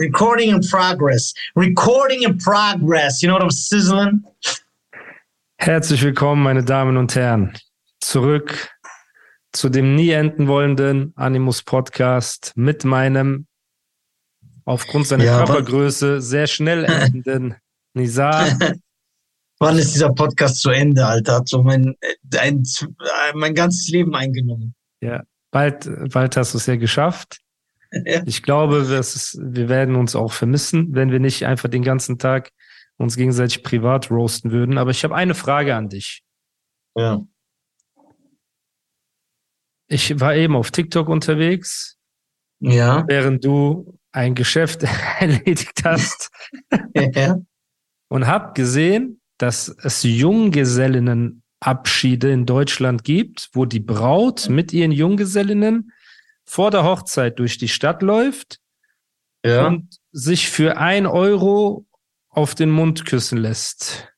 Recording in progress. Recording in progress. You know what I'm sizzling? Herzlich willkommen, meine Damen und Herren, zurück zu dem nie enden wollenden Animus Podcast mit meinem aufgrund seiner ja, Körpergröße sehr schnell endenden Nizar. Wann ist dieser Podcast zu Ende, Alter? Hat so mein, ein, mein ganzes Leben eingenommen. Ja, bald, bald hast du es ja geschafft. Ja. Ich glaube, ist, wir werden uns auch vermissen, wenn wir nicht einfach den ganzen Tag uns gegenseitig privat roasten würden. Aber ich habe eine Frage an dich. Ja. Ich war eben auf TikTok unterwegs. Ja. Während du ein Geschäft erledigt hast. ja. Und habe gesehen, dass es Junggesellinnenabschiede in Deutschland gibt, wo die Braut mit ihren Junggesellinnen vor der Hochzeit durch die Stadt läuft ja. und sich für ein Euro auf den Mund küssen lässt.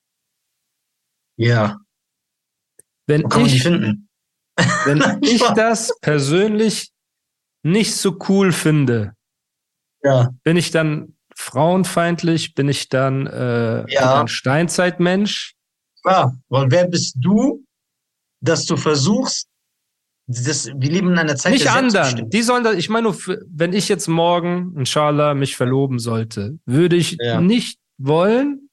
Ja. Wenn ich, wenn ich das persönlich nicht so cool finde, ja. bin ich dann frauenfeindlich? Bin ich dann äh, ja. ein Steinzeitmensch? Ja, weil wer bist du, dass du versuchst, das, wir leben in einer Zeit Nicht anderen. Die sollen das, ich meine nur, wenn ich jetzt morgen, inshallah, mich verloben sollte, würde ich ja. nicht wollen,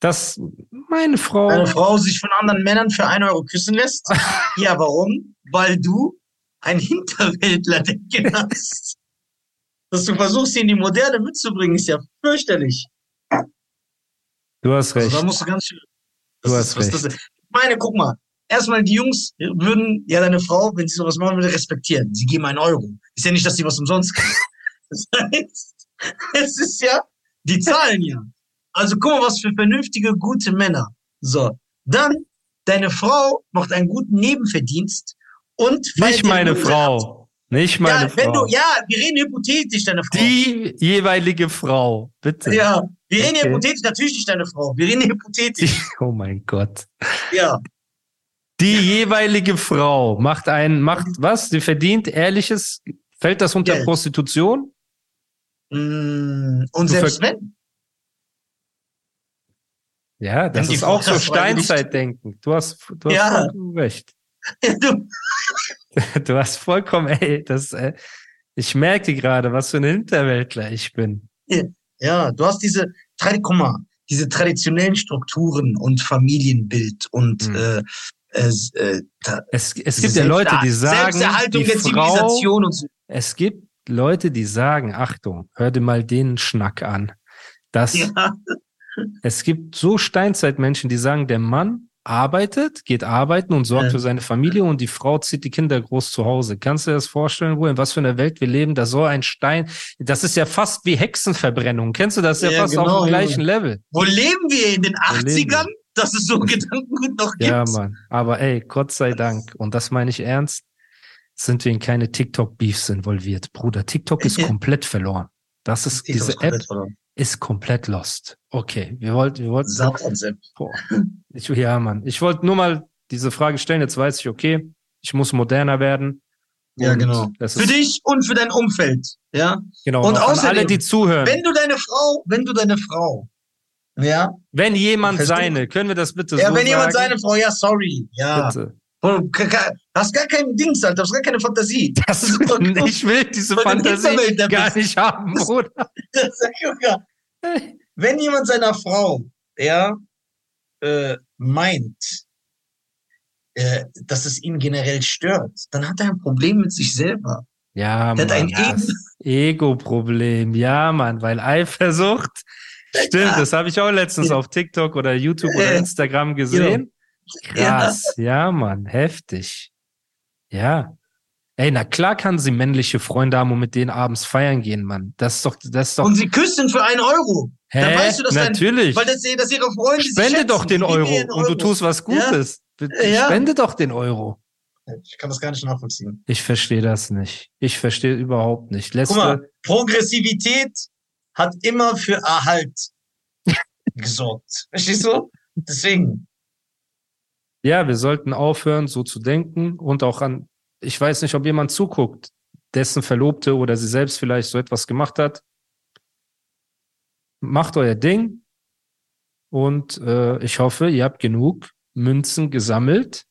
dass meine Frau. Eine Frau sich von anderen Männern für ein Euro küssen lässt? ja, warum? Weil du ein Hinterwäldler denken hast. Dass du versuchst, sie in die Moderne mitzubringen, ist ja fürchterlich. Du hast recht. Also, da musst du ganz schön. Du hast recht. Das, ich meine, guck mal. Erstmal, die Jungs würden ja deine Frau, wenn sie sowas machen würde, respektieren. Sie geben einen Euro. Ist ja nicht, dass sie was umsonst kriegt. Das heißt, es ist ja, die zahlen ja. Also guck mal, was für vernünftige, gute Männer. So. Dann, deine Frau macht einen guten Nebenverdienst und Nicht meine Frau. Ab. Nicht meine ja, Frau. Du, ja, wir reden hypothetisch, deine Frau. Die jeweilige Frau, bitte. Ja, wir reden okay. hypothetisch, natürlich nicht deine Frau. Wir reden hypothetisch. Oh mein Gott. Ja. Die jeweilige Frau macht ein, macht was? Sie verdient ehrliches, fällt das unter Geld. Prostitution? Und selbst wenn? Ja, das ist auch so Steinzeitdenken. Du hast, du hast ja. vollkommen recht. Du, du hast vollkommen, ey, das, äh, ich merke gerade, was für ein Hinterwäldler ich bin. Ja, du hast diese, guck mal, diese traditionellen Strukturen und Familienbild und hm. äh, es, äh, da, es, es gibt ja Leute, die sagen, die Frau, so. es gibt Leute, die sagen, Achtung, hör dir mal den Schnack an. Das, ja. Es gibt so Steinzeitmenschen, die sagen, der Mann arbeitet, geht arbeiten und sorgt ja. für seine Familie und die Frau zieht die Kinder groß zu Hause. Kannst du dir das vorstellen, wo in was für einer Welt wir leben? Da so ein Stein, das ist ja fast wie Hexenverbrennung. Kennst du das? Ja, ja fast genau, auf dem gleichen Level. Wo leben wir? In den 80ern? Dass es so Gedankengut noch gibt. Ja, Mann. Aber ey, Gott sei Dank. Und das meine ich ernst. Sind wir in keine TikTok-Beefs involviert. Bruder, TikTok ist komplett verloren. Das ist, diese App ist komplett lost. Okay, wir wollten, wir wollten. Saatkonzept. Ich, ja, Mann. Ich wollte nur mal diese Frage stellen. Jetzt weiß ich, okay, ich muss moderner werden. Ja, genau. für dich und für dein Umfeld. Ja. Genau. Und außerdem, alle, die zuhören. Wenn du deine Frau, wenn du deine Frau, ja. Wenn jemand seine, können wir das bitte ja, so wenn sagen? jemand seine Frau, ja, sorry. Ja. Bitte. Hast gar kein Dings, Alter, hast gar keine Fantasie. Das, ich will diese Fantasie gar nicht haben, Bruder. Wenn jemand seiner Frau, ja, äh, meint, äh, dass es ihn generell stört, dann hat er ein Problem mit sich selber. Ja, Mann, ein Ego-Problem. Ja, Mann, weil Eifersucht. Stimmt, das habe ich auch letztens auf TikTok oder YouTube oder Instagram gesehen. Krass, ja, ja Mann, heftig. Ja. Ey, na klar kann sie männliche Freunde haben und mit denen abends feiern gehen, Mann. Das ist doch, das ist doch. Und sie küssen für einen Euro. Hä? Dann weißt du, dass Natürlich. Dein, weil das, dass ihre Freunde Spende doch den Euro, Euro, und du tust was Gutes. Ja? Spende doch den Euro. Ich kann das gar nicht nachvollziehen. Ich verstehe das nicht. Ich verstehe überhaupt nicht. Letzte Guck mal, Progressivität hat immer für Erhalt gesorgt. Verstehst du? Deswegen. Ja, wir sollten aufhören, so zu denken und auch an ich weiß nicht, ob jemand zuguckt, dessen Verlobte oder sie selbst vielleicht so etwas gemacht hat. Macht euer Ding und äh, ich hoffe, ihr habt genug Münzen gesammelt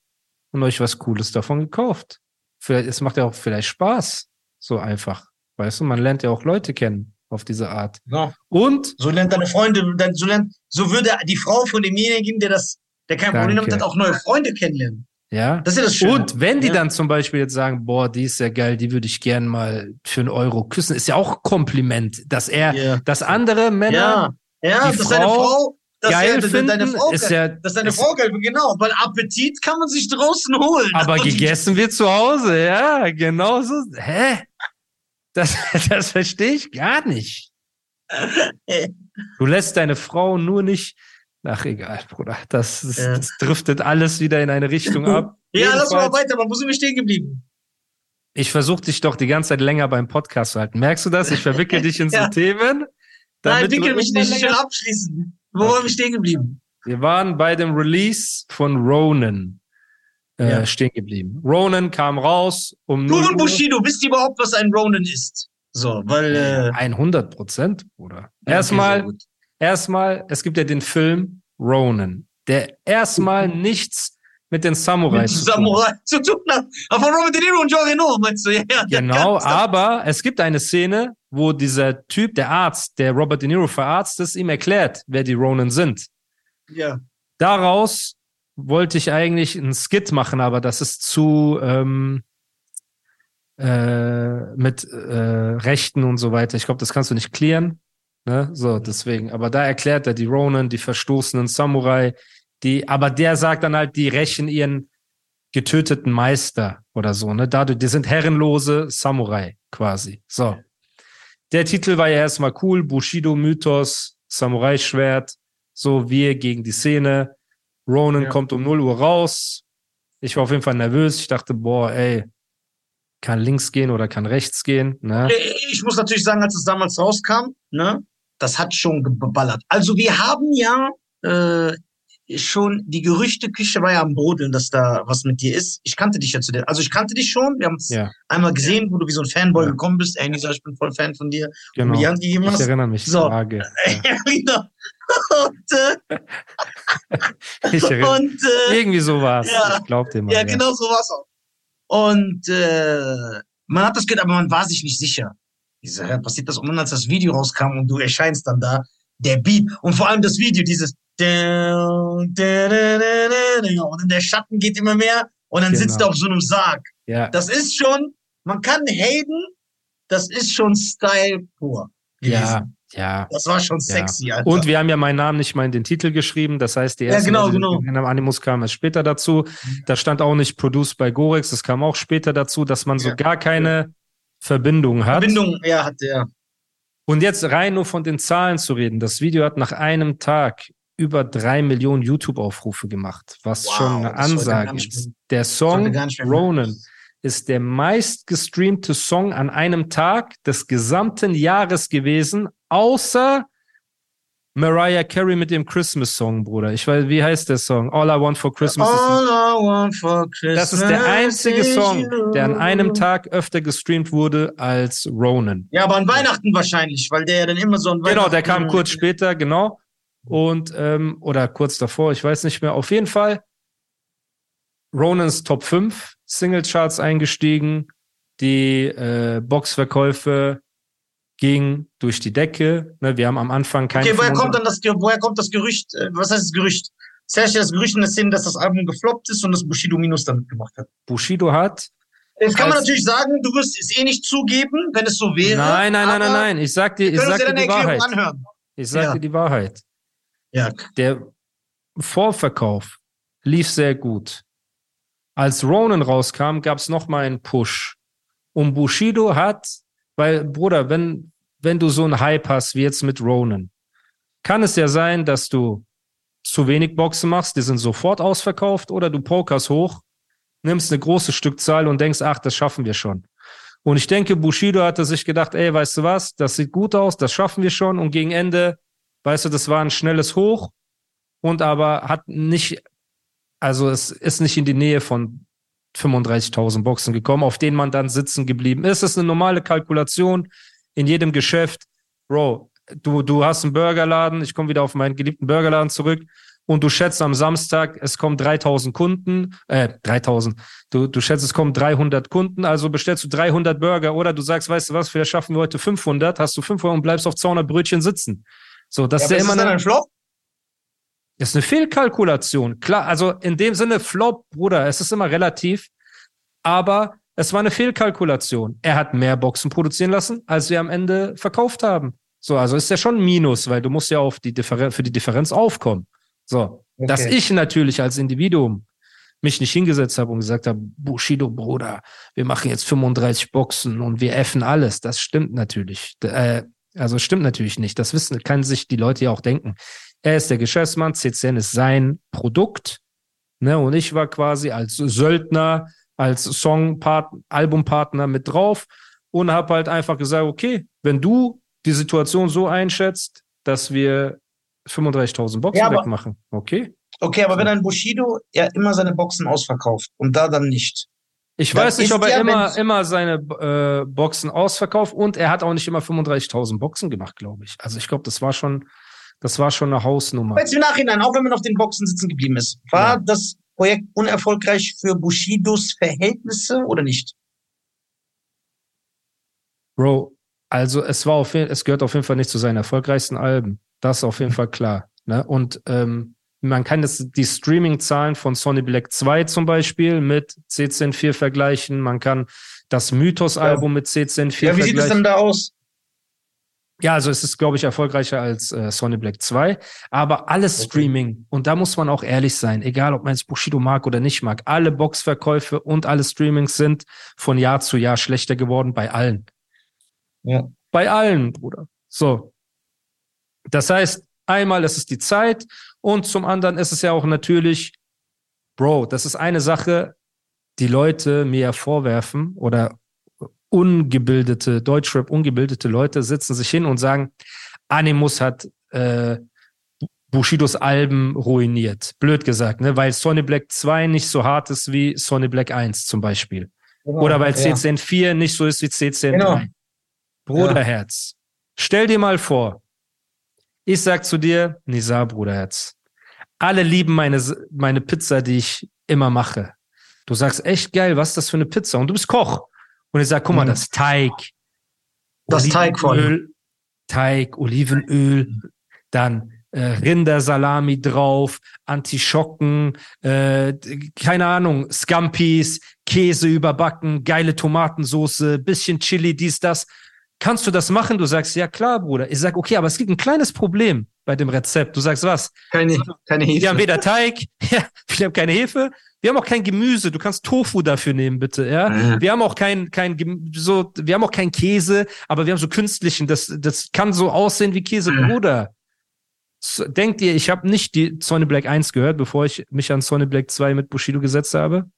und euch was Cooles davon gekauft. Vielleicht, es macht ja auch vielleicht Spaß, so einfach. Weißt du, man lernt ja auch Leute kennen auf diese Art. Ja. Und so lernt deine Freunde, so lernt, so würde die Frau von demjenigen, der das, der kein. Problem hat, auch neue Freunde kennenlernen. Ja. Das ist ja das Schöne. Und wenn die ja. dann zum Beispiel jetzt sagen, boah, die ist ja geil, die würde ich gern mal für einen Euro küssen, ist ja auch Kompliment, dass er, yeah. dass andere Männer, ja, ja die dass Frau, Frau das geil ja, finden, deine Frau ist ja, das ist deine Frau geil, genau, weil Appetit kann man sich draußen holen. Aber gegessen wird zu Hause, ja, genau so. Hä? Das, das verstehe ich gar nicht. Du lässt deine Frau nur nicht Ach, egal, Bruder. Das, ist, ja. das driftet alles wieder in eine Richtung ab. ja, Jedenfalls, lass mal weiter, aber wo sind wir stehen geblieben? Ich versuche dich doch die ganze Zeit länger beim Podcast zu halten. Merkst du das? Ich verwickel dich in so ja. Themen. Nein, wickel mich nicht, ich will abschließen. Wo okay. waren wir stehen geblieben? Wir waren bei dem Release von Ronan äh, ja. stehen geblieben. Ronan kam raus um Du und Bushido, wisst ihr überhaupt, was ein Ronan ist? So, weil. Äh, 100 Prozent, Bruder. Erstmal, okay, erstmal, es gibt ja den Film Ronan, der erstmal mhm. nichts mit den Samurai zu, Samurai zu tun hat. Aber Robert De Niro und Jean Reno, meinst du? Ja, genau, aber es gibt eine Szene, wo dieser Typ, der Arzt, der Robert De Niro verarztet, ihm erklärt, wer die Ronan sind. Ja. Daraus wollte ich eigentlich einen Skit machen, aber das ist zu ähm, äh, mit äh, Rechten und so weiter. Ich glaube, das kannst du nicht klären. Ne? So, deswegen. Aber da erklärt er die Ronin, die verstoßenen Samurai, die, aber der sagt dann halt, die rächen ihren getöteten Meister oder so, ne? Dadurch, die sind herrenlose Samurai quasi. So. Der Titel war ja erstmal cool, Bushido Mythos, Samurai-Schwert, so wir gegen die Szene. Ronan ja. kommt um 0 Uhr raus. Ich war auf jeden Fall nervös. Ich dachte, boah, ey, kann links gehen oder kann rechts gehen. Ne? Ich muss natürlich sagen, als es damals rauskam, ne, das hat schon geballert. Also wir haben ja äh, schon, die Gerüchteküche war ja am Brodeln, dass da was mit dir ist. Ich kannte dich ja zu der, also ich kannte dich schon, wir haben es ja. einmal gesehen, wo du wie so ein Fanboy ja. gekommen bist. Ey, Nisa, ich bin voll Fan von dir. Genau. Und die gegeben hast. Ich erinnere mich. So. Ja. genau. Und, äh, ich und äh, irgendwie so war es. Ja, ich glaub mal. Ja, genau so war es auch. Und äh, man hat das gehört, aber man war sich nicht sicher. Ich sage, ja, passiert das? Und dann, als das Video rauskam und du erscheinst dann da, der Beat und vor allem das Video, dieses und dann der Schatten geht immer mehr und dann genau. sitzt er auf so einem Sarg. Ja. Das ist schon, man kann Hayden, das ist schon Style pur. Gewesen. Ja, ja. Das war schon sexy, ja. Alter. Und wir haben ja meinen Namen nicht mal in den Titel geschrieben. Das heißt, die erste ja, genau, genau. Animus kam erst später dazu. Da stand auch nicht Produced by Gorex. Das kam auch später dazu, dass man so ja. gar keine Verbindung hat. Verbindung, ja, hat der. Und jetzt rein nur von den Zahlen zu reden. Das Video hat nach einem Tag über drei Millionen YouTube-Aufrufe gemacht, was wow, schon eine Ansage ist. Der Song Ronan ist der meistgestreamte Song an einem Tag des gesamten Jahres gewesen, außer Mariah Carey mit dem Christmas-Song, Bruder. Ich weiß, wie heißt der Song? All I Want for Christmas. All I Want for Christmas. Das ist der einzige Song, der an einem Tag öfter gestreamt wurde als Ronan. Ja, aber an Weihnachten wahrscheinlich, weil der ja dann immer so Weihnachten. Genau, der kam kurz später, genau. Und, ähm, oder kurz davor, ich weiß nicht mehr. Auf jeden Fall Ronans Top 5 Singlecharts eingestiegen. Die äh, Boxverkäufe ging durch die Decke. Ne, wir haben am Anfang kein. Okay, woher kommt dann das, woher kommt das Gerücht, äh, was heißt das Gerücht? Sehr das Gerücht in der Szene, dass das Album gefloppt ist und das Bushido Minus damit gemacht hat. Bushido hat. Jetzt kann man natürlich sagen, du wirst es eh nicht zugeben, wenn es so wäre. Nein, nein, nein, nein, nein. Ich sag dir, ich sag dir die Wahrheit. Ich sag dir die Wahrheit. Ja. Der Vorverkauf lief sehr gut. Als Ronan rauskam, gab es noch mal einen Push Und Bushido hat, weil, Bruder, wenn, wenn du so einen Hype hast wie jetzt mit Ronan, kann es ja sein, dass du zu wenig Boxen machst, die sind sofort ausverkauft, oder du pokerst hoch, nimmst eine große Stückzahl und denkst, ach, das schaffen wir schon. Und ich denke, Bushido hatte sich gedacht, ey, weißt du was, das sieht gut aus, das schaffen wir schon. Und gegen Ende, weißt du, das war ein schnelles Hoch und aber hat nicht, also es ist nicht in die Nähe von 35.000 Boxen gekommen, auf denen man dann sitzen geblieben ist. Es ist eine normale Kalkulation in jedem Geschäft. Bro, du, du hast einen Burgerladen, ich komme wieder auf meinen geliebten Burgerladen zurück und du schätzt am Samstag, es kommen 3000 Kunden, äh, 3000, du, du schätzt, es kommen 300 Kunden, also bestellst du 300 Burger oder du sagst, weißt du was, vielleicht schaffen wir heute 500, hast du 500 und bleibst auf 200 Brötchen sitzen. So, das ja, ist ja immer ist ein Flop. Das ist eine Fehlkalkulation. Klar, also in dem Sinne Flop, Bruder, es ist immer relativ, aber es war eine Fehlkalkulation. Er hat mehr Boxen produzieren lassen, als wir am Ende verkauft haben. So, also ist ja schon ein Minus, weil du musst ja auf die Differenz, für die Differenz aufkommen. So, okay. dass ich natürlich als Individuum mich nicht hingesetzt habe und gesagt habe, Bushido, Bruder, wir machen jetzt 35 Boxen und wir effen alles. Das stimmt natürlich. Äh, also stimmt natürlich nicht. Das wissen, kann sich die Leute ja auch denken. Er ist der Geschäftsmann, CCN ist sein Produkt. Ne, und ich war quasi als Söldner, als Songpartner, Albumpartner mit drauf und habe halt einfach gesagt, okay, wenn du die Situation so einschätzt, dass wir 35.000 Boxen ja, wegmachen. Okay. Okay, aber wenn ein Bushido ja immer seine Boxen ausverkauft und da dann nicht. Ich weiß nicht, ob er immer, immer seine äh, Boxen ausverkauft und er hat auch nicht immer 35.000 Boxen gemacht, glaube ich. Also ich glaube, das war schon, das war schon eine Hausnummer. Jetzt im Nachhinein, auch wenn man auf den Boxen sitzen geblieben ist, war ja. das Projekt unerfolgreich für Bushidos Verhältnisse oder nicht? Bro, also es war auf es gehört auf jeden Fall nicht zu seinen erfolgreichsten Alben. Das ist auf jeden Fall klar. Ne? Und ähm, man kann das, die Streaming-Zahlen von Sony Black 2 zum Beispiel mit CCN4 vergleichen. Man kann das Mythos-Album ja. mit CCN4 vergleichen. Ja, wie sieht es denn da aus? Ja, also es ist, glaube ich, erfolgreicher als äh, Sony Black 2. Aber alles okay. Streaming, und da muss man auch ehrlich sein, egal ob man es Bushido mag oder nicht mag, alle Boxverkäufe und alle Streamings sind von Jahr zu Jahr schlechter geworden bei allen. Ja. Bei allen, Bruder. So. Das heißt, einmal ist es die Zeit und zum anderen ist es ja auch natürlich, Bro, das ist eine Sache, die Leute mir ja vorwerfen oder ungebildete, Deutschrap ungebildete Leute sitzen sich hin und sagen, Animus hat äh, Bushidos Alben ruiniert. Blöd gesagt, ne? Weil Sonny Black 2 nicht so hart ist wie Sonny Black 1 zum Beispiel. Genau, Oder weil CCN 4 nicht so ist wie CCN genau. 3. Bruderherz. Ja. Stell dir mal vor, ich sag zu dir, Nisa, Bruderherz, alle lieben meine, meine Pizza, die ich immer mache. Du sagst, echt geil, was ist das für eine Pizza? Und du bist Koch. Und ich sag, guck mal, mhm. das Teig. Das Teig voll. Teig, Olivenöl, dann äh, Rindersalami drauf, Antischocken, äh, keine Ahnung, Scampis, Käse überbacken, geile Tomatensoße, bisschen Chili, dies, das. Kannst du das machen? Du sagst, ja klar, Bruder. Ich sag, okay, aber es gibt ein kleines Problem bei dem Rezept. Du sagst was? Keine, keine Hefe. Wir haben weder Teig, ja, wir haben keine Hefe, wir haben auch kein Gemüse. Du kannst Tofu dafür nehmen, bitte, ja. Mhm. Wir haben auch kein, kein, so, wir haben auch kein Käse, aber wir haben so künstlichen. Das, das kann so aussehen wie Käse, mhm. Bruder. So, denkt ihr, ich habe nicht die Sonny Black 1 gehört, bevor ich mich an Sonny Black 2 mit Bushido gesetzt habe?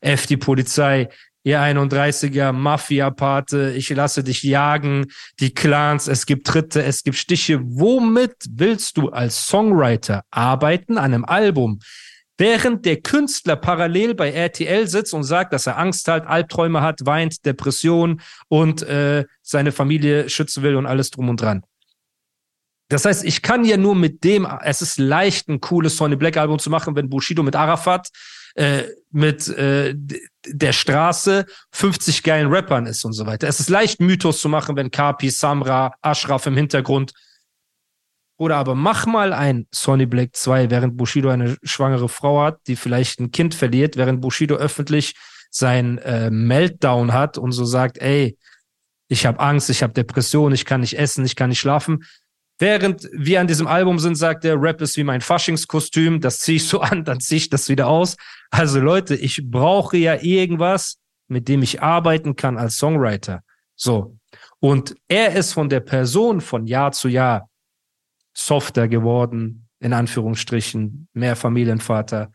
F, die Polizei, ihr 31er Mafia-Pate, ich lasse dich jagen, die Clans, es gibt Tritte, es gibt Stiche. Womit willst du als Songwriter arbeiten an einem Album? Während der Künstler parallel bei RTL sitzt und sagt, dass er Angst hat, Albträume hat, weint, Depression und äh, seine Familie schützen will und alles drum und dran. Das heißt, ich kann ja nur mit dem, es ist leicht, ein cooles Sonny Black Album zu machen, wenn Bushido mit Arafat äh, mit äh, der Straße 50 geilen Rappern ist und so weiter. Es ist leicht, Mythos zu machen, wenn Kapi, Samra, Ashraf im Hintergrund. Oder aber mach mal ein Sonny Black 2, während Bushido eine schwangere Frau hat, die vielleicht ein Kind verliert, während Bushido öffentlich sein äh, Meltdown hat und so sagt, ey, ich habe Angst, ich habe Depression, ich kann nicht essen, ich kann nicht schlafen. Während wir an diesem Album sind, sagt der Rap ist wie mein Faschingskostüm, das ziehe ich so an, dann ziehe ich das wieder aus. Also Leute, ich brauche ja irgendwas, mit dem ich arbeiten kann als Songwriter. So. Und er ist von der Person von Jahr zu Jahr softer geworden, in Anführungsstrichen, mehr Familienvater.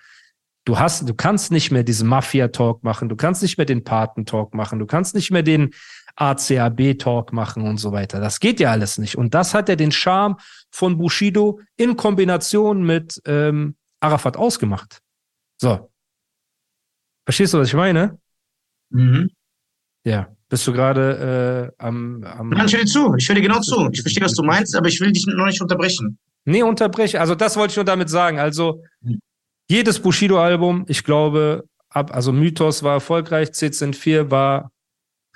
Du hast, du kannst nicht mehr diesen Mafia-Talk machen, du kannst nicht mehr den Paten-Talk machen, du kannst nicht mehr den ACAB-Talk machen und so weiter. Das geht ja alles nicht. Und das hat ja den Charme von Bushido in Kombination mit ähm, Arafat ausgemacht. So. Verstehst du, was ich meine? Mhm. Ja. Bist du gerade äh, am, am. Nein, ich höre dir zu. Ich höre dir genau zu. Ich verstehe, was du meinst, aber ich will dich noch nicht unterbrechen. Nee, unterbrechen. Also, das wollte ich nur damit sagen. Also, jedes Bushido-Album, ich glaube, ab, also Mythos war erfolgreich, CZ4 war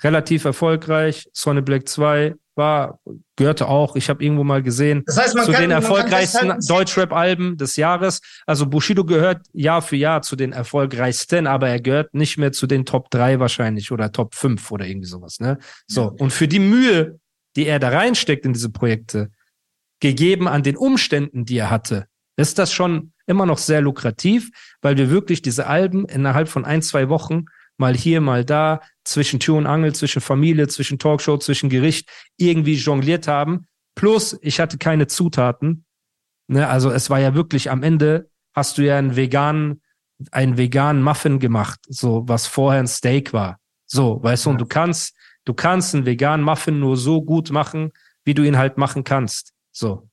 relativ erfolgreich, Sonny Black 2 war, gehörte auch, ich habe irgendwo mal gesehen, das heißt, zu kann, den erfolgreichsten Deutschrap-Alben des Jahres. Also Bushido gehört Jahr für Jahr zu den erfolgreichsten, aber er gehört nicht mehr zu den Top 3 wahrscheinlich oder Top 5 oder irgendwie sowas. Ne? So, und für die Mühe, die er da reinsteckt in diese Projekte, gegeben an den Umständen, die er hatte, ist das schon immer noch sehr lukrativ, weil wir wirklich diese Alben innerhalb von ein, zwei Wochen mal hier, mal da, zwischen Tür und Angel, zwischen Familie, zwischen Talkshow, zwischen Gericht irgendwie jongliert haben. Plus, ich hatte keine Zutaten. Ne, also es war ja wirklich am Ende hast du ja einen veganen, einen veganen Muffin gemacht, so was vorher ein Steak war. So, weißt du, und du kannst, du kannst einen veganen Muffin nur so gut machen, wie du ihn halt machen kannst. So.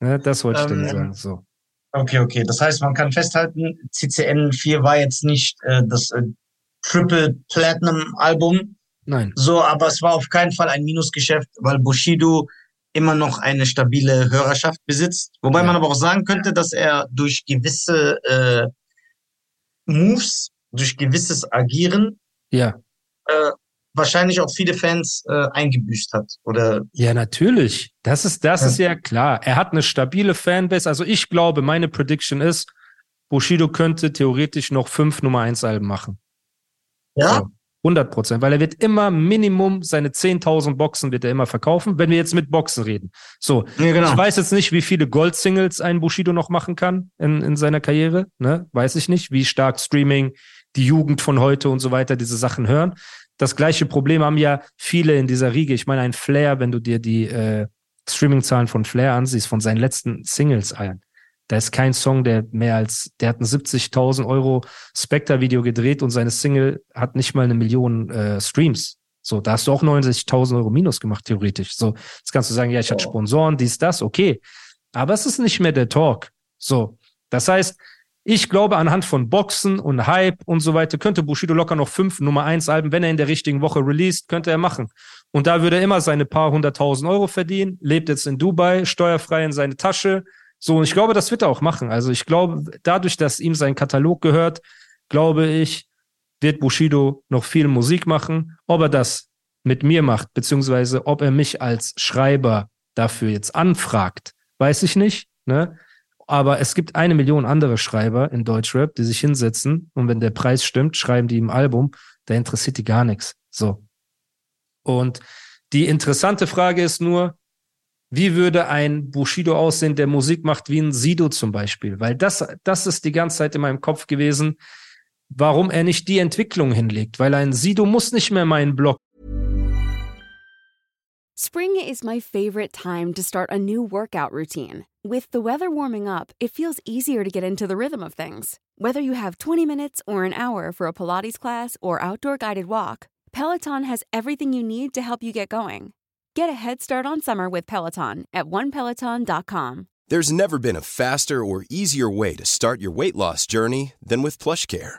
Ne, das wollte ich ähm, dir sagen. So. Okay, okay. Das heißt, man kann festhalten, CCN 4 war jetzt nicht äh, das äh, Triple Platinum Album. Nein. So, aber es war auf keinen Fall ein Minusgeschäft, weil Bushido immer noch eine stabile Hörerschaft besitzt. Wobei ja. man aber auch sagen könnte, dass er durch gewisse äh, Moves, durch gewisses Agieren ja. äh, wahrscheinlich auch viele Fans äh, eingebüßt hat. Oder ja, natürlich. Das ist, das ja. ist ja klar. Er hat eine stabile Fanbase. Also ich glaube, meine Prediction ist, Bushido könnte theoretisch noch fünf Nummer eins Alben machen. Ja. So, 100 Prozent, weil er wird immer Minimum seine 10.000 Boxen wird er immer verkaufen, wenn wir jetzt mit Boxen reden. So, ja, genau. ich weiß jetzt nicht, wie viele Gold-Singles ein Bushido noch machen kann in, in seiner Karriere, ne? Weiß ich nicht, wie stark Streaming, die Jugend von heute und so weiter diese Sachen hören das gleiche Problem haben ja viele in dieser Riege. Ich meine, ein Flair, wenn du dir die äh, Streaming-Zahlen von Flair ansiehst, von seinen letzten Singles ein, da ist kein Song, der mehr als, der hat ein 70.000 Euro Spectre-Video gedreht und seine Single hat nicht mal eine Million äh, Streams. So, da hast du auch 69.000 Euro Minus gemacht, theoretisch. So, jetzt kannst du sagen, ja, ich hatte Sponsoren, dies, das, okay. Aber es ist nicht mehr der Talk. So, das heißt, ich glaube, anhand von Boxen und Hype und so weiter könnte Bushido locker noch fünf Nummer eins Alben, wenn er in der richtigen Woche released, könnte er machen. Und da würde er immer seine paar hunderttausend Euro verdienen, lebt jetzt in Dubai, steuerfrei in seine Tasche. So, und ich glaube, das wird er auch machen. Also ich glaube, dadurch, dass ihm sein Katalog gehört, glaube ich, wird Bushido noch viel Musik machen. Ob er das mit mir macht, beziehungsweise ob er mich als Schreiber dafür jetzt anfragt, weiß ich nicht. Ne? Aber es gibt eine Million andere Schreiber in Deutschrap, die sich hinsetzen und wenn der Preis stimmt, schreiben die im Album, da interessiert die gar nichts. So. Und die interessante Frage ist nur, wie würde ein Bushido aussehen, der Musik macht wie ein Sido zum Beispiel? Weil das, das ist die ganze Zeit in meinem Kopf gewesen, warum er nicht die Entwicklung hinlegt. Weil ein Sido muss nicht mehr meinen Blog. Spring is my favorite time to start a new workout routine. With the weather warming up, it feels easier to get into the rhythm of things. Whether you have 20 minutes or an hour for a Pilates class or outdoor guided walk, Peloton has everything you need to help you get going. Get a head start on summer with Peloton at onepeloton.com. There's never been a faster or easier way to start your weight loss journey than with PlushCare.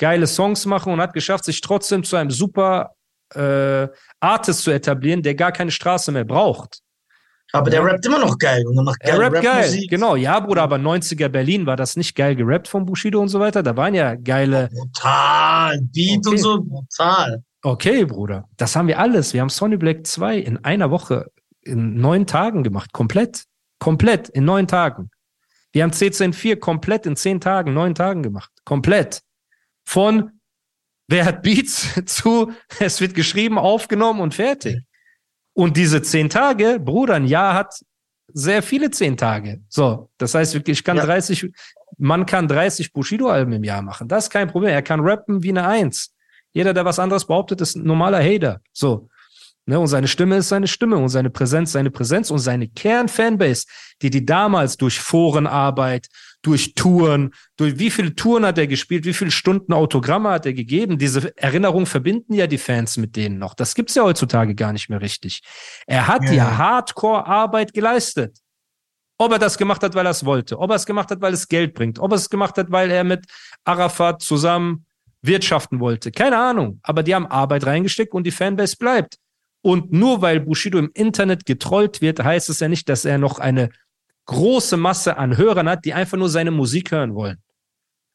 Geile Songs machen und hat geschafft, sich trotzdem zu einem super äh, Artist zu etablieren, der gar keine Straße mehr braucht. Aber der rappt immer noch geil und macht geil. Er rappt geil, genau. Ja, Bruder, aber 90er Berlin war das nicht geil gerappt von Bushido und so weiter. Da waren ja geile. Brutal, Beat okay. und so, brutal. Okay, Bruder. Das haben wir alles. Wir haben Sonny Black 2 in einer Woche, in neun Tagen gemacht. Komplett. Komplett in neun Tagen. Wir haben CCN4 komplett in zehn Tagen, neun Tagen gemacht. Komplett. Von wer hat Beats zu es wird geschrieben, aufgenommen und fertig. Und diese zehn Tage, Bruder, ein Jahr hat sehr viele zehn Tage. So, das heißt wirklich, ich kann ja. 30, man kann 30 Bushido-Alben im Jahr machen. Das ist kein Problem. Er kann rappen wie eine Eins. Jeder, der was anderes behauptet, ist ein normaler Hater. So. Ne, und seine Stimme ist seine Stimme und seine Präsenz seine Präsenz und seine Kernfanbase, die die damals durch Forenarbeit, durch Touren, durch wie viele Touren hat er gespielt, wie viele Stunden Autogramme hat er gegeben. Diese Erinnerungen verbinden ja die Fans mit denen noch. Das gibt's ja heutzutage gar nicht mehr richtig. Er hat ja, ja Hardcore-Arbeit geleistet. Ob er das gemacht hat, weil er es wollte, ob er es gemacht hat, weil es Geld bringt, ob er es gemacht hat, weil er mit Arafat zusammen wirtschaften wollte. Keine Ahnung. Aber die haben Arbeit reingesteckt und die Fanbase bleibt. Und nur weil Bushido im Internet getrollt wird, heißt es ja nicht, dass er noch eine große Masse an Hörern hat, die einfach nur seine Musik hören wollen.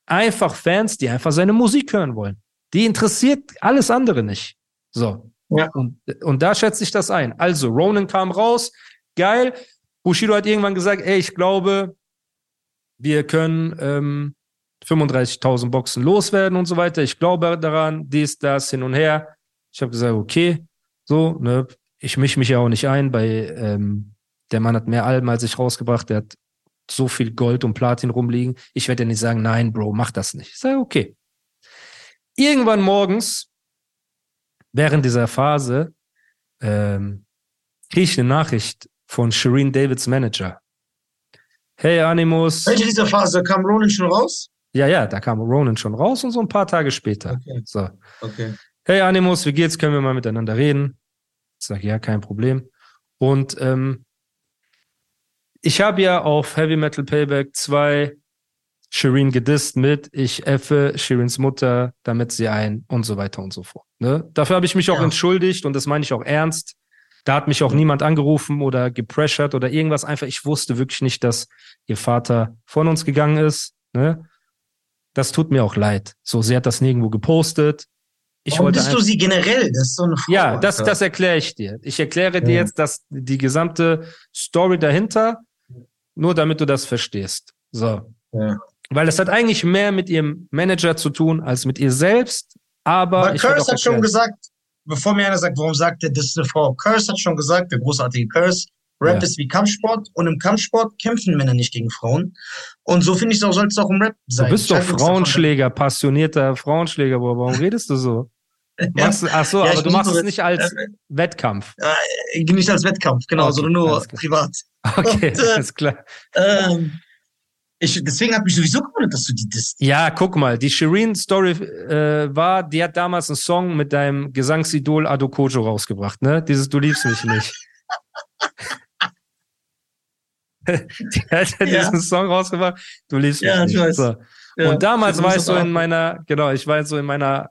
Einfach Fans, die einfach seine Musik hören wollen. Die interessiert alles andere nicht. So. Ja. Und, und da schätze ich das ein. Also, Ronan kam raus. Geil. Bushido hat irgendwann gesagt, ey, ich glaube, wir können ähm, 35.000 Boxen loswerden und so weiter. Ich glaube daran, dies, das, hin und her. Ich habe gesagt, okay, so, ne, ich mische mich ja auch nicht ein bei ähm, der Mann hat mehr Alben als ich rausgebracht, der hat so viel Gold und Platin rumliegen. Ich werde ja nicht sagen, nein, Bro, mach das nicht. Ich sage, okay. Irgendwann morgens, während dieser Phase, ähm, kriege ich eine Nachricht von Shireen Davids Manager. Hey Animus. Welche dieser Phase kam Ronan schon raus? Ja, ja, da kam Ronan schon raus und so ein paar Tage später. Okay. So. Okay. Hey Animus, wie geht's? Können wir mal miteinander reden? Ich sage, ja, kein Problem. Und ähm, ich habe ja auf Heavy Metal Payback 2 Shireen gedisst mit, ich effe Shireens Mutter, damit sie ein und so weiter und so fort. Ne? Dafür habe ich mich auch ja. entschuldigt und das meine ich auch ernst. Da hat mich auch niemand angerufen oder gepressured oder irgendwas. Einfach, ich wusste wirklich nicht, dass ihr Vater von uns gegangen ist. Ne? Das tut mir auch leid. So, sie hat das nirgendwo gepostet. Ich Warum bist du sie generell? Das ist so eine Frage. Ja, das, das erkläre ich dir. Ich erkläre ja. dir jetzt dass die gesamte Story dahinter nur damit du das verstehst. So. Ja. Weil es hat eigentlich mehr mit ihrem Manager zu tun als mit ihr selbst. Aber Weil Curse hat schon gesagt, bevor mir einer sagt, warum sagt er, das ist eine Frau. Curse hat schon gesagt, der großartige Curse, Rap ja. ist wie Kampfsport und im Kampfsport kämpfen Männer nicht gegen Frauen. Und so finde ich es auch, soll es auch im Rap sein. Du bist doch Frauenschläger, passionierter Frauenschläger, Warum redest du so? Machst du, ach so, ja, aber du machst es nicht als äh, Wettkampf. Äh, nicht als Wettkampf, genau, okay, sondern nur privat. Okay, und, äh, alles klar. Ähm, ich, deswegen hat mich sowieso gewundert, dass du die disst. Ja, guck mal, die Shireen-Story äh, war, die hat damals einen Song mit deinem Gesangsidol Adokojo rausgebracht, ne? Dieses Du liebst mich nicht. die hat ja, ja, diesen Song rausgebracht, Du liebst mich ja, nicht. Weiß. So. Ja, und damals war ich so in meiner, genau, ich war so in meiner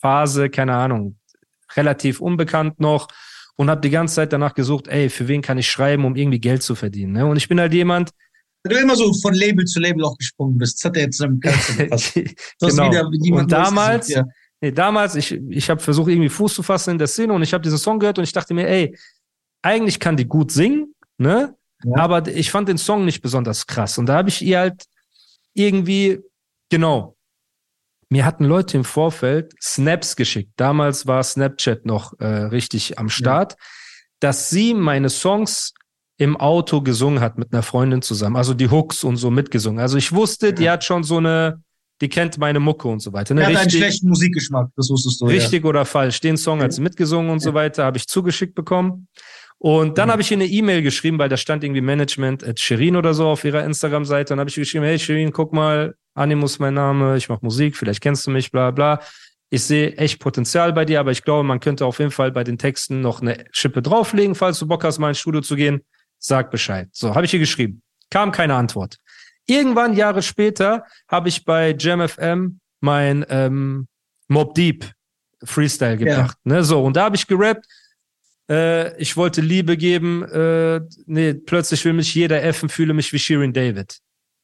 Phase, keine Ahnung, relativ unbekannt noch und habe die ganze Zeit danach gesucht, ey, für wen kann ich schreiben, um irgendwie Geld zu verdienen. Ne? Und ich bin halt jemand. Du immer so von Label zu Label auch gesprungen bist. Das hat er jetzt im genau. und damals, gesucht, ja. nee, damals, ich, ich habe versucht, irgendwie Fuß zu fassen in der Szene und ich habe diesen Song gehört und ich dachte mir, ey, eigentlich kann die gut singen, ne? Ja. Aber ich fand den Song nicht besonders krass. Und da habe ich ihr halt irgendwie, genau, mir hatten Leute im Vorfeld Snaps geschickt. Damals war Snapchat noch äh, richtig am Start, ja. dass sie meine Songs im Auto gesungen hat mit einer Freundin zusammen. Also die Hooks und so mitgesungen. Also ich wusste, ja. die hat schon so eine, die kennt meine Mucke und so weiter. Ne? Die hat einen schlechten Musikgeschmack, das wusstest du. Richtig ja. oder falsch. Den Song hat sie mitgesungen und so weiter, habe ich zugeschickt bekommen. Und dann mhm. habe ich ihr eine E-Mail geschrieben, weil da stand irgendwie Management at Shirin oder so auf ihrer Instagram-Seite. Und habe ich geschrieben, hey Shirin, guck mal, Animus mein Name, ich mache Musik, vielleicht kennst du mich, bla bla. Ich sehe echt Potenzial bei dir, aber ich glaube, man könnte auf jeden Fall bei den Texten noch eine Schippe drauflegen, falls du Bock hast, mal ins Studio zu gehen. Sag Bescheid. So, habe ich ihr geschrieben. Kam keine Antwort. Irgendwann, Jahre später, habe ich bei JamFM mein ähm, Mob Deep Freestyle gebracht. Ja. Ne? So, und da habe ich gerappt, Äh, ich wollte Liebe geben. Äh, nee, plötzlich will mich jeder effen, fühle mich wie Shirin David.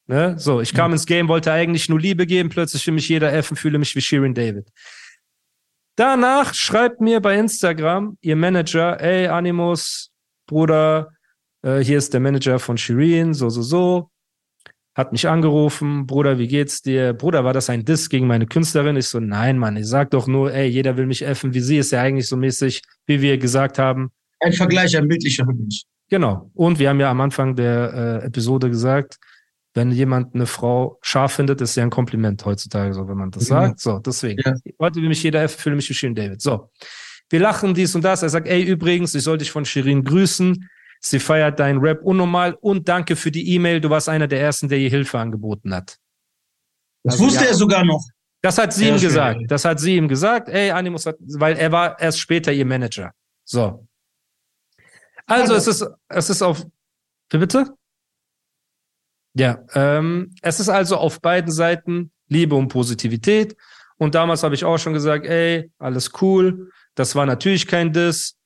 Ne? So, ich kam ja. ins Game, wollte eigentlich nur Liebe geben, plötzlich will mich jeder effen, fühle mich wie Shirin David. Danach schreibt mir bei Instagram ihr Manager, ey, Animus, Bruder, äh, hier ist der Manager von Shirin, so, so, so. Hat mich angerufen, Bruder, wie geht's dir? Bruder, war das ein Diss gegen meine Künstlerin? Ich so, nein, Mann, ich sag doch nur, ey, jeder will mich effen, wie sie ist ja eigentlich so mäßig, wie wir gesagt haben. Ein Vergleich, ein bildlicher Vergleich. Genau. Und wir haben ja am Anfang der äh, Episode gesagt, wenn jemand eine Frau scharf findet, ist ja ein Kompliment heutzutage, so wenn man das ja. sagt. So, deswegen. Ja. Heute will mich jeder effen, fühle mich wie Shirin David. So. Wir lachen dies und das. Er sagt, ey, übrigens, ich soll dich von Shirin grüßen. Sie feiert deinen Rap unnormal und danke für die E-Mail. Du warst einer der ersten, der ihr Hilfe angeboten hat. Das also, wusste ja, er sogar noch. Das hat sie ja, ihm gesagt. Schön. Das hat sie ihm gesagt. Ey, Animus hat, weil er war erst später ihr Manager. So. Also, also. es ist, es ist auf, wie bitte? Ja, ähm, es ist also auf beiden Seiten Liebe und Positivität. Und damals habe ich auch schon gesagt, ey, alles cool. Das war natürlich kein Diss.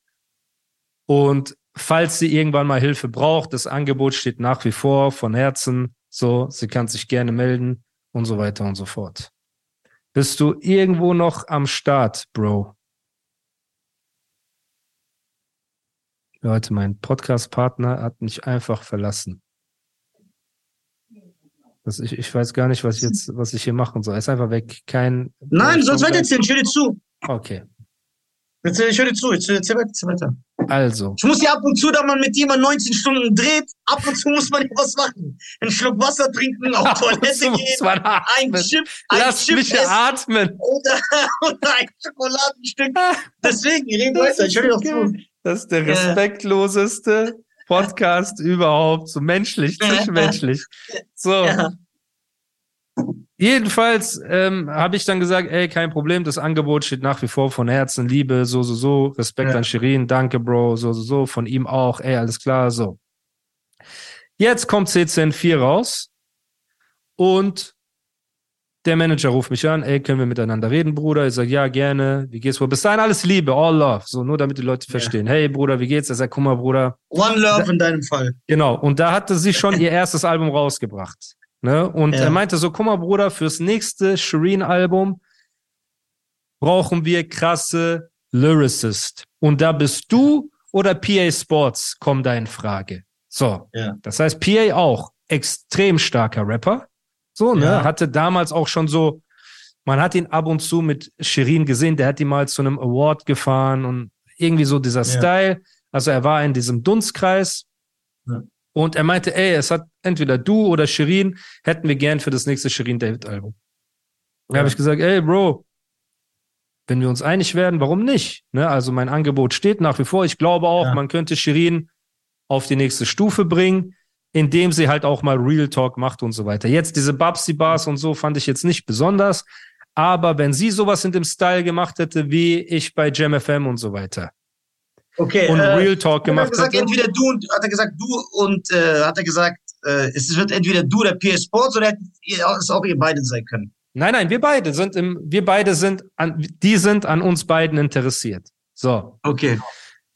Und falls sie irgendwann mal Hilfe braucht, das Angebot steht nach wie vor von Herzen. So, sie kann sich gerne melden und so weiter und so fort. Bist du irgendwo noch am Start, Bro? Leute, mein Podcast-Partner hat mich einfach verlassen. Das, ich, ich weiß gar nicht, was ich jetzt, was ich hier machen soll. Er ist einfach weg. Kein. Nein, sonst weiter erzählen. Ich höre dir zu. Okay. Ich höre dir zu. Ich erzähl weiter. Also. Ich muss ja ab und zu, da man mit jemandem 19 Stunden dreht, ab und zu muss man ja was machen. Einen Schluck Wasser trinken, auf Toilette gehen, ein Chip, ein Lass Chip mich essen, atmen. Oder, oder ein Schokoladenstück. Deswegen, ich rede weiter. Ich höre auch zu. Das ist der respektloseste Podcast überhaupt. So menschlich, zwischenmenschlich. So. Ja. Jedenfalls ähm, habe ich dann gesagt, ey, kein Problem, das Angebot steht nach wie vor von Herzen, Liebe, so, so, so, Respekt ja. an Shirin, danke, Bro, so, so, so, von ihm auch, ey, alles klar, so. Jetzt kommt CCN4 raus und der Manager ruft mich an, ey, können wir miteinander reden, Bruder? Ich sage, ja, gerne. Wie geht's, Bruder? Bis dahin alles Liebe, all love. So, nur damit die Leute verstehen. Ja. Hey, Bruder, wie geht's? Er sagt, guck mal, Bruder. One love da, in deinem Fall. Genau. Und da hatte sie schon ihr erstes Album rausgebracht. Ne? Und ja. er meinte so, guck mal, Bruder, fürs nächste Shireen-Album brauchen wir krasse Lyricist. Und da bist du oder PA Sports, kommt da in Frage. So. Ja. Das heißt, PA auch extrem starker Rapper. So, ne? Ja. Hatte damals auch schon so, man hat ihn ab und zu mit Shirin gesehen, der hat ihn mal zu einem Award gefahren und irgendwie so dieser ja. Style. Also er war in diesem Dunstkreis. Ja. Und er meinte, ey, es hat entweder du oder Shirin, hätten wir gern für das nächste Shirin David Album. Da habe ich gesagt, ey, Bro, wenn wir uns einig werden, warum nicht? Ne? Also mein Angebot steht nach wie vor. Ich glaube auch, man könnte Shirin auf die nächste Stufe bringen indem sie halt auch mal Real Talk macht und so weiter. Jetzt diese Babsy Bars und so fand ich jetzt nicht besonders, aber wenn sie sowas in dem Style gemacht hätte, wie ich bei Jam FM und so weiter. Okay. Und äh, Real Talk gemacht hat er gesagt, hätte. entweder du und, hat er gesagt, du und, äh, hat er gesagt, äh, es wird entweder du oder PS Sports oder es auch ihr beide sein können? Nein, nein, wir beide sind im, wir beide sind an, die sind an uns beiden interessiert. So. Okay.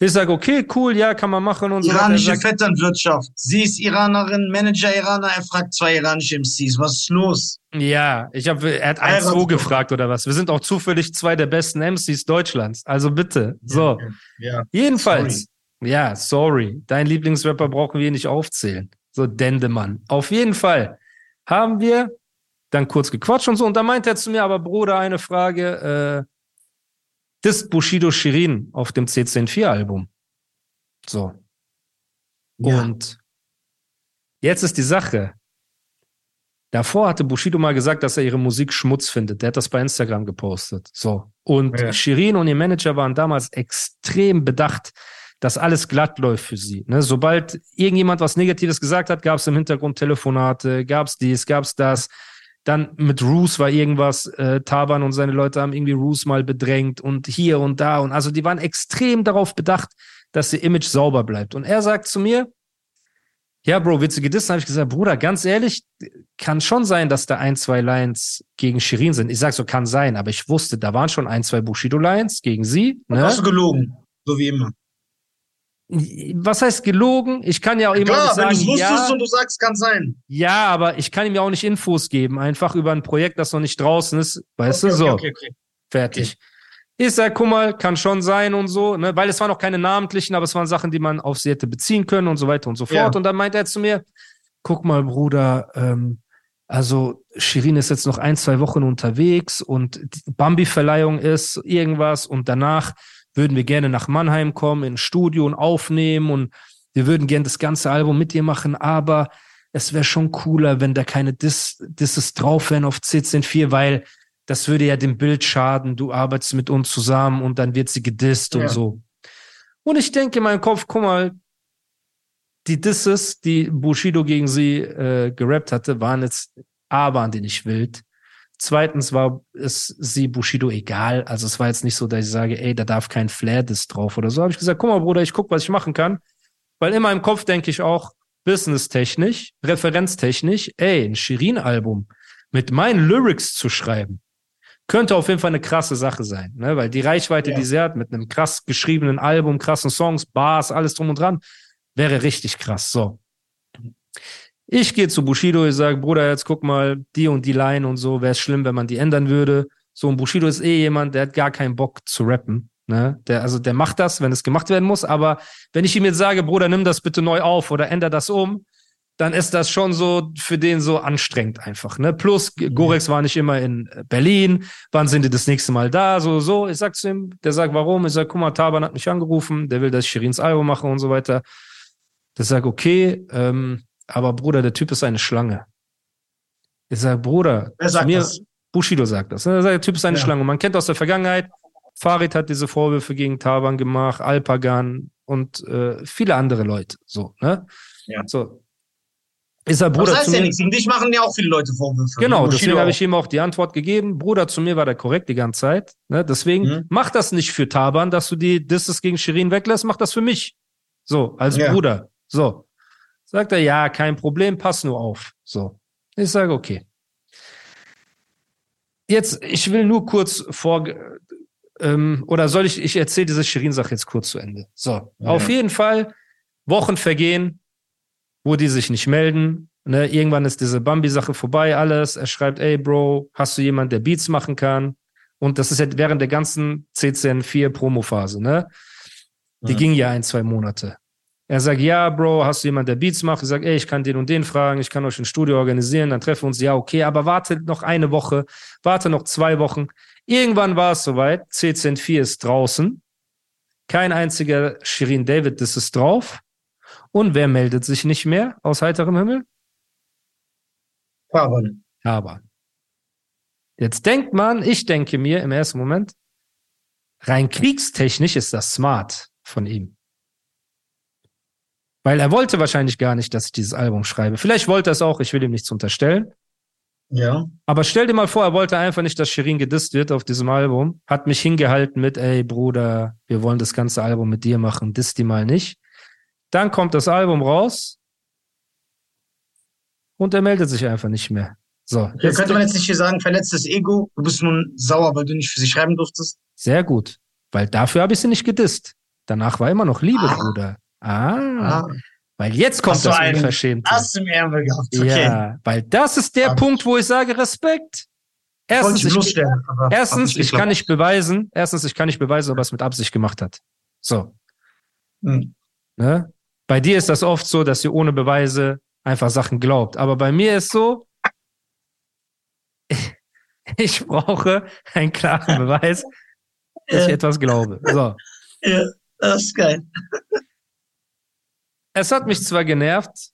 Ich sage, okay, cool, ja, kann man machen und so. Iranische Vetternwirtschaft. Sie ist Iranerin, Manager Iraner, er fragt zwei iranische MCs. Was ist los? Ja, ich habe, er hat eins so gefragt oder was. Wir sind auch zufällig zwei der besten MCs Deutschlands. Also bitte. So. Ja, ja. Jedenfalls. Sorry. Ja, sorry. Dein Lieblingsrapper brauchen wir nicht aufzählen. So Dendemann. Auf jeden Fall haben wir dann kurz gequatscht und so. Und da meint er zu mir, aber Bruder, eine Frage, äh, das Bushido Shirin auf dem C104-Album. So. Ja. Und jetzt ist die Sache. Davor hatte Bushido mal gesagt, dass er ihre Musik Schmutz findet. Der hat das bei Instagram gepostet. So. Und ja. Shirin und ihr Manager waren damals extrem bedacht, dass alles glatt läuft für sie. Ne? Sobald irgendjemand was Negatives gesagt hat, gab es im Hintergrund Telefonate, gab es dies, gab es das. Dann mit Roos war irgendwas, äh, Taban und seine Leute haben irgendwie Roos mal bedrängt und hier und da. Und also die waren extrem darauf bedacht, dass ihr Image sauber bleibt. Und er sagt zu mir, ja, Bro, willst du gedissen? Habe ich gesagt, Bruder, ganz ehrlich, kann schon sein, dass da ein, zwei Lines gegen Shirin sind. Ich sag so, kann sein, aber ich wusste, da waren schon ein, zwei Bushido-Lines gegen sie. Ne? Hast du gelogen, so wie immer. Was heißt gelogen? Ich kann ja auch immer Klar, sagen, wenn du es wusstest ja, und du sagst, kann sein. Ja, aber ich kann ihm ja auch nicht Infos geben, einfach über ein Projekt, das noch nicht draußen ist. Weißt okay, du, so. Okay, okay, Fertig. Ich sag, guck mal, kann schon sein und so, ne? weil es waren noch keine namentlichen, aber es waren Sachen, die man auf sie hätte beziehen können und so weiter und so fort. Ja. Und dann meint er zu mir, guck mal, Bruder, ähm, also Shirin ist jetzt noch ein, zwei Wochen unterwegs und Bambi-Verleihung ist irgendwas und danach würden wir gerne nach Mannheim kommen, in Studio und aufnehmen und wir würden gerne das ganze Album mit dir machen, aber es wäre schon cooler, wenn da keine Dis Disses drauf wären auf C104, weil das würde ja dem Bild schaden. Du arbeitest mit uns zusammen und dann wird sie gedisst ja. und so. Und ich denke in meinem Kopf, guck mal, die Disses, die Bushido gegen sie äh, gerappt hatte, waren jetzt A, waren die nicht wild. Zweitens war es sie Bushido egal. Also es war jetzt nicht so, dass ich sage, ey, da darf kein Flair-Diss drauf oder so. Habe ich gesagt, guck mal, Bruder, ich guck, was ich machen kann. Weil in meinem Kopf denke ich auch, business-technisch, referenztechnisch, ey, ein Shirin-Album mit meinen Lyrics zu schreiben, könnte auf jeden Fall eine krasse Sache sein, ne? weil die Reichweite, ja. die sie hat, mit einem krass geschriebenen Album, krassen Songs, Bars, alles drum und dran, wäre richtig krass. So. Ich gehe zu Bushido, ich sage, Bruder, jetzt guck mal, die und die Line und so, wäre es schlimm, wenn man die ändern würde. So, und Bushido ist eh jemand, der hat gar keinen Bock zu rappen. Ne? Der, also der macht das, wenn es gemacht werden muss. Aber wenn ich ihm jetzt sage, Bruder, nimm das bitte neu auf oder änder das um, dann ist das schon so für den so anstrengend einfach. Ne? Plus, Gorex war nicht immer in Berlin. Wann sind die das nächste Mal da? So, so. Ich sag zu ihm, der sagt, warum? Ich sag, guck mal, Taban hat mich angerufen, der will, dass ich Shirins Album mache und so weiter. Der sagt, okay, ähm, aber Bruder, der Typ ist eine Schlange. Ich sage, Bruder, Wer sagt mir, das? Bushido sagt das. Er sagt, der Typ ist eine ja. Schlange. Und man kennt aus der Vergangenheit, Farid hat diese Vorwürfe gegen Taban gemacht, Alpagan und äh, viele andere Leute. So, ne? Ja. So. Ist er Bruder. Das heißt ja nichts. Und dich machen ja auch viele Leute Vorwürfe. Genau, deswegen habe ich ihm auch die Antwort gegeben. Bruder, zu mir war der korrekt die ganze Zeit. Ne? Deswegen mhm. mach das nicht für Taban, dass du die Disses gegen Shirin weglässt, mach das für mich. So, als ja. Bruder. So. Sagt er, ja, kein Problem, pass nur auf. So. Ich sage, okay. Jetzt, ich will nur kurz vor, ähm, oder soll ich, ich erzähle diese Shirin-Sache jetzt kurz zu Ende. So. Ja. Auf jeden Fall, Wochen vergehen, wo die sich nicht melden. Ne? Irgendwann ist diese Bambi-Sache vorbei, alles. Er schreibt, ey, Bro, hast du jemanden, der Beats machen kann? Und das ist ja während der ganzen CCN4 Promo-Phase, ne? Die ja. ging ja ein, zwei Monate. Er sagt, ja, Bro, hast du jemanden, der Beats macht? Ich sage, ey, ich kann den und den fragen, ich kann euch ein Studio organisieren, dann treffen wir uns. Ja, okay, aber warte noch eine Woche, warte noch zwei Wochen. Irgendwann war es soweit, CCN4 ist draußen. Kein einziger Shirin David, das ist drauf. Und wer meldet sich nicht mehr aus heiterem Himmel? Taban. Taban. Jetzt denkt man, ich denke mir im ersten Moment, rein kriegstechnisch ist das smart von ihm. Weil er wollte wahrscheinlich gar nicht, dass ich dieses Album schreibe. Vielleicht wollte er es auch, ich will ihm nichts unterstellen. Ja. Aber stell dir mal vor, er wollte einfach nicht, dass Shirin gedisst wird auf diesem Album. Hat mich hingehalten mit, ey Bruder, wir wollen das ganze Album mit dir machen, disst die mal nicht. Dann kommt das Album raus und er meldet sich einfach nicht mehr. So. Jetzt könnte man jetzt nicht hier sagen, verletztes Ego, du bist nun sauer, weil du nicht für sie schreiben durftest. Sehr gut. Weil dafür habe ich sie nicht gedisst. Danach war immer noch Liebe, ah. Bruder. Ah, ah. Weil jetzt kommt das Unverschämte. Hast du im Ärmel gehabt, okay. Ja, weil das ist der ah. Punkt, wo ich sage Respekt. Erstens, ich, erstens, ich kann nicht beweisen, erstens, ich kann nicht beweisen, ob er es mit Absicht gemacht hat. So. Hm. Ne? Bei dir ist das oft so, dass ihr ohne Beweise einfach Sachen glaubt. Aber bei mir ist so, ich brauche einen klaren Beweis, dass ich etwas glaube. So. Ja, das ist geil. Es hat mich zwar genervt,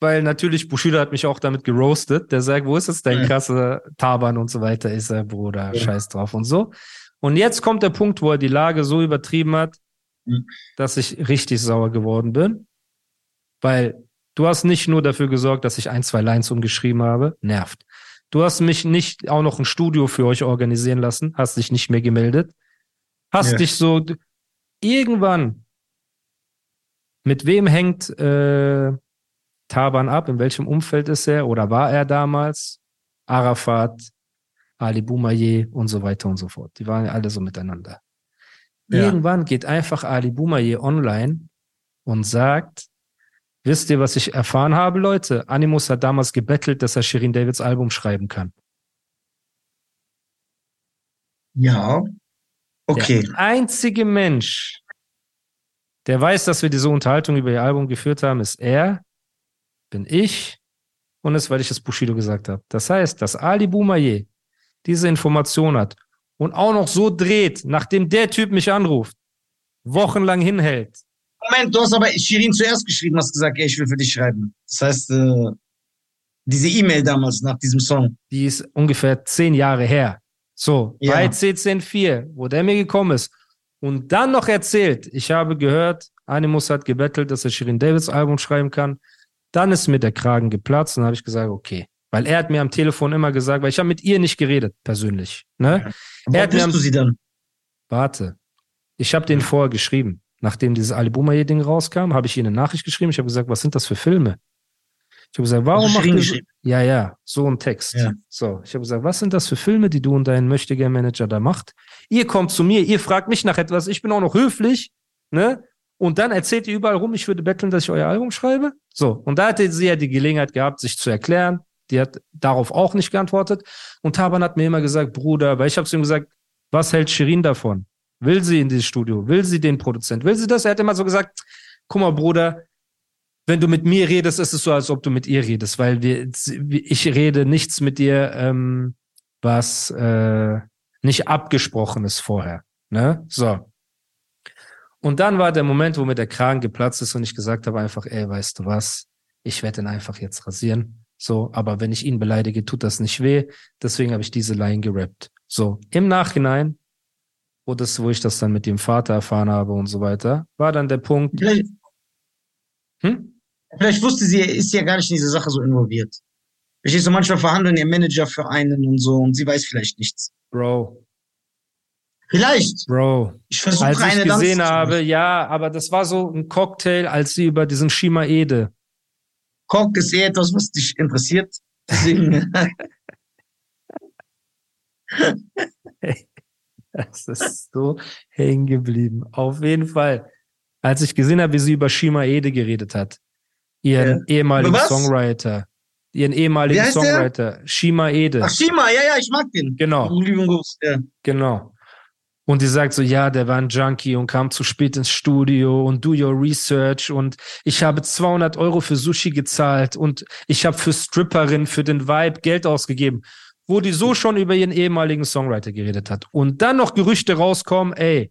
weil natürlich Bushido hat mich auch damit geroastet. Der sagt, wo ist jetzt dein krasse Taban und so weiter? Ich sage, Bruder, ja. scheiß drauf und so. Und jetzt kommt der Punkt, wo er die Lage so übertrieben hat, mhm. dass ich richtig sauer geworden bin. Weil du hast nicht nur dafür gesorgt, dass ich ein, zwei Lines umgeschrieben habe. Nervt. Du hast mich nicht auch noch ein Studio für euch organisieren lassen, hast dich nicht mehr gemeldet. Hast ja. dich so irgendwann mit wem hängt äh, Taban ab? In welchem Umfeld ist er oder war er damals? Arafat, Ali Boumaier und so weiter und so fort. Die waren ja alle so miteinander. Ja. Irgendwann geht einfach Ali Boumaier online und sagt, wisst ihr, was ich erfahren habe, Leute? Animus hat damals gebettelt, dass er Shirin Davids Album schreiben kann. Ja. Okay. Der einzige Mensch, der weiß, dass wir diese Unterhaltung über ihr Album geführt haben, ist er, bin ich und ist, weil ich es Bushido gesagt habe. Das heißt, dass Ali Boumaier diese Information hat und auch noch so dreht, nachdem der Typ mich anruft, wochenlang hinhält. Moment, du hast aber Shirin zuerst geschrieben, hast gesagt, ey, ich will für dich schreiben. Das heißt, äh, diese E-Mail damals nach diesem Song. Die ist ungefähr zehn Jahre her. So, ja. bei C104, wo der mir gekommen ist und dann noch erzählt, ich habe gehört, Animus hat gebettelt, dass er Shirin Davids Album schreiben kann. Dann ist mir der Kragen geplatzt und habe ich gesagt, okay. Weil er hat mir am Telefon immer gesagt, weil ich habe mit ihr nicht geredet, persönlich. Ne? Ja. Wo bist du sie dann? Warte. Ich habe den vorher geschrieben. Nachdem dieses Ali Boumaier-Ding rauskam, habe ich ihr eine Nachricht geschrieben. Ich habe gesagt, was sind das für Filme? Ich habe gesagt, warum macht ihr? Ja, ja, so ein Text. Ja. So, ich habe gesagt, was sind das für Filme, die du und dein Möchtegern-Manager da macht? Ihr kommt zu mir, ihr fragt mich nach etwas, ich bin auch noch höflich, ne? Und dann erzählt ihr überall rum, ich würde betteln, dass ich euer Album schreibe. So, und da hatte sie ja die Gelegenheit gehabt, sich zu erklären. Die hat darauf auch nicht geantwortet. Und Taban hat mir immer gesagt, Bruder, weil ich habe zu ihm gesagt, was hält Shirin davon? Will sie in dieses Studio? Will sie den Produzent? Will sie das? Er hat immer so gesagt, guck mal, Bruder, wenn du mit mir redest, ist es so, als ob du mit ihr redest, weil wir, ich rede nichts mit dir, ähm, was äh, nicht abgesprochen ist vorher. Ne? So. Und dann war der Moment, wo mir der Kragen geplatzt ist und ich gesagt habe einfach, ey, weißt du was? Ich werde ihn einfach jetzt rasieren. So, aber wenn ich ihn beleidige, tut das nicht weh. Deswegen habe ich diese Line gerappt. So, im Nachhinein, wo das, wo ich das dann mit dem Vater erfahren habe und so weiter, war dann der Punkt. Hm? Vielleicht wusste sie, ist ja gar nicht in diese Sache so involviert. Ich so manchmal verhandeln ihr Manager für einen und so und sie weiß vielleicht nichts. Bro. Vielleicht. Bro. Ich versuche Als ich gesehen habe, ja, aber das war so ein Cocktail, als sie über diesen Shima Ede. Cock ist eh etwas, was dich interessiert. Deswegen. das ist so hängen geblieben. Auf jeden Fall. Als ich gesehen habe, wie sie über Shima Ede geredet hat, ihren ja. ehemaligen Was? Songwriter. Ihren ehemaligen Songwriter, der? Shima Ede. Ach, Shima, ja, ja, ich mag den. Genau. Ja. Genau. Und die sagt so, ja, der war ein Junkie und kam zu spät ins Studio und do your research und ich habe 200 Euro für Sushi gezahlt und ich habe für Stripperin, für den Vibe Geld ausgegeben, wo die so schon über ihren ehemaligen Songwriter geredet hat. Und dann noch Gerüchte rauskommen, ey,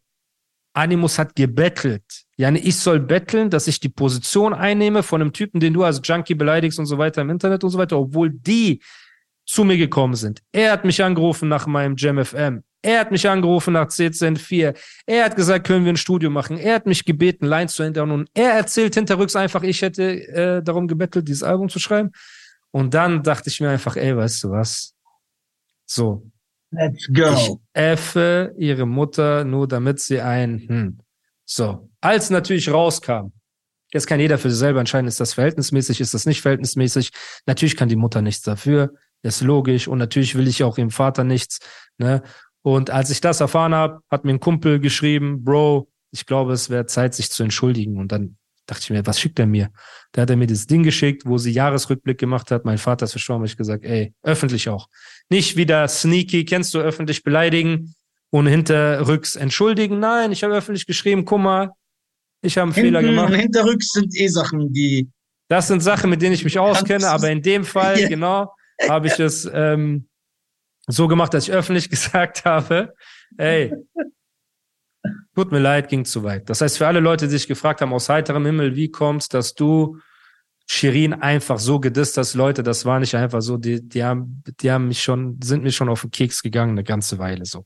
Animus hat gebettelt. Jane, ich soll betteln, dass ich die Position einnehme von einem Typen, den du als Junkie beleidigst und so weiter im Internet und so weiter, obwohl die zu mir gekommen sind. Er hat mich angerufen nach meinem Jam FM. Er hat mich angerufen nach CZN 4. Er hat gesagt, können wir ein Studio machen. Er hat mich gebeten, Lines zu ändern. Und er erzählt hinterrücks einfach, ich hätte äh, darum gebettelt, dieses Album zu schreiben. Und dann dachte ich mir einfach, ey, weißt du was? So, Let's go. Ich effe ihre Mutter nur, damit sie ein, hm. So. Als natürlich rauskam, jetzt kann jeder für sich selber entscheiden, ist das verhältnismäßig, ist das nicht verhältnismäßig. Natürlich kann die Mutter nichts dafür, ist logisch. Und natürlich will ich auch ihrem Vater nichts. Ne? Und als ich das erfahren habe, hat mir ein Kumpel geschrieben, Bro, ich glaube, es wäre Zeit, sich zu entschuldigen. Und dann dachte ich mir, was schickt er mir? Da hat er mir das Ding geschickt, wo sie Jahresrückblick gemacht hat. Mein Vater ist verstorben, habe ich gesagt, ey, öffentlich auch. Nicht wieder sneaky, kennst du öffentlich beleidigen und hinterrücks entschuldigen. Nein, ich habe öffentlich geschrieben, guck mal, ich habe einen Hinten Fehler gemacht. Hinterrücks sind eh Sachen, die. Das sind Sachen, mit denen ich mich auskenne, aber in dem Fall, yeah. genau, habe ich es ähm, so gemacht, dass ich öffentlich gesagt habe, ey, Tut mir leid, ging zu weit. Das heißt, für alle Leute, die sich gefragt haben, aus heiterem Himmel, wie kommst, dass du Shirin einfach so gedisst hast, Leute, das war nicht einfach so, die, die haben, die haben mich schon, sind mir schon auf den Keks gegangen, eine ganze Weile so.